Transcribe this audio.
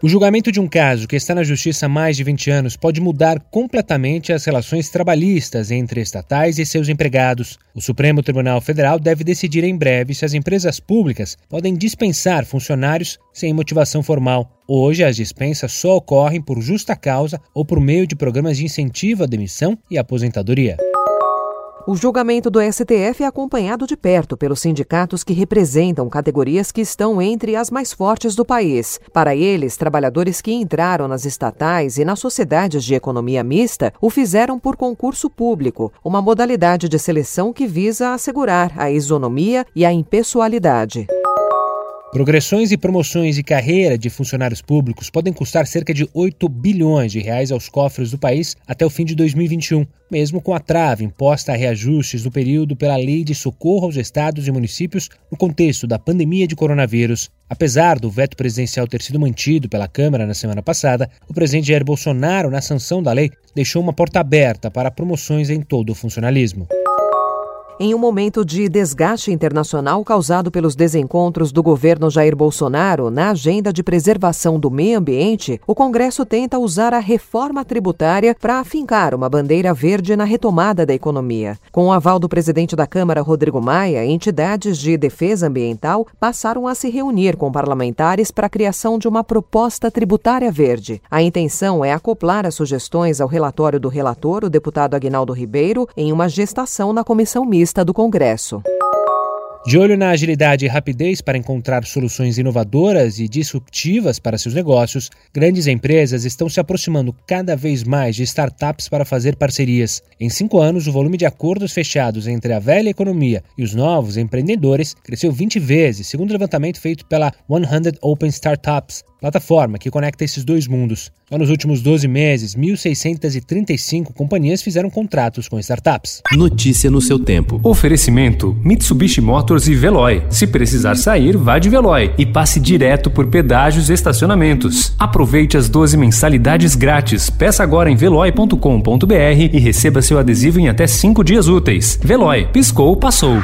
O julgamento de um caso que está na justiça há mais de 20 anos pode mudar completamente as relações trabalhistas entre estatais e seus empregados. O Supremo Tribunal Federal deve decidir em breve se as empresas públicas podem dispensar funcionários sem motivação formal. Hoje, as dispensas só ocorrem por justa causa ou por meio de programas de incentivo à demissão e aposentadoria. O julgamento do STF é acompanhado de perto pelos sindicatos que representam categorias que estão entre as mais fortes do país. Para eles, trabalhadores que entraram nas estatais e nas sociedades de economia mista o fizeram por concurso público, uma modalidade de seleção que visa assegurar a isonomia e a impessoalidade. Progressões e promoções de carreira de funcionários públicos podem custar cerca de 8 bilhões de reais aos cofres do país até o fim de 2021, mesmo com a trave imposta a reajustes no período pela Lei de Socorro aos Estados e Municípios no contexto da pandemia de coronavírus. Apesar do veto presidencial ter sido mantido pela Câmara na semana passada, o presidente Jair Bolsonaro, na sanção da lei, deixou uma porta aberta para promoções em todo o funcionalismo. Em um momento de desgaste internacional causado pelos desencontros do governo Jair Bolsonaro na agenda de preservação do meio ambiente, o Congresso tenta usar a reforma tributária para afincar uma bandeira verde na retomada da economia. Com o aval do presidente da Câmara, Rodrigo Maia, entidades de defesa ambiental passaram a se reunir com parlamentares para a criação de uma proposta tributária verde. A intenção é acoplar as sugestões ao relatório do relator, o deputado Aguinaldo Ribeiro, em uma gestação na comissão mista do Congresso. De olho na agilidade e rapidez para encontrar soluções inovadoras e disruptivas para seus negócios, grandes empresas estão se aproximando cada vez mais de startups para fazer parcerias. Em cinco anos, o volume de acordos fechados entre a velha economia e os novos empreendedores cresceu 20 vezes, segundo o levantamento feito pela 100 Open Startups, plataforma que conecta esses dois mundos. Só nos últimos 12 meses, 1.635 companhias fizeram contratos com startups. Notícia no seu tempo. Oferecimento: Mitsubishi Motors e Veloy. Se precisar sair, vá de Veloy e passe direto por pedágios e estacionamentos. Aproveite as 12 mensalidades grátis. Peça agora em veloy.com.br e receba seu adesivo em até 5 dias úteis. Veloy, piscou, passou.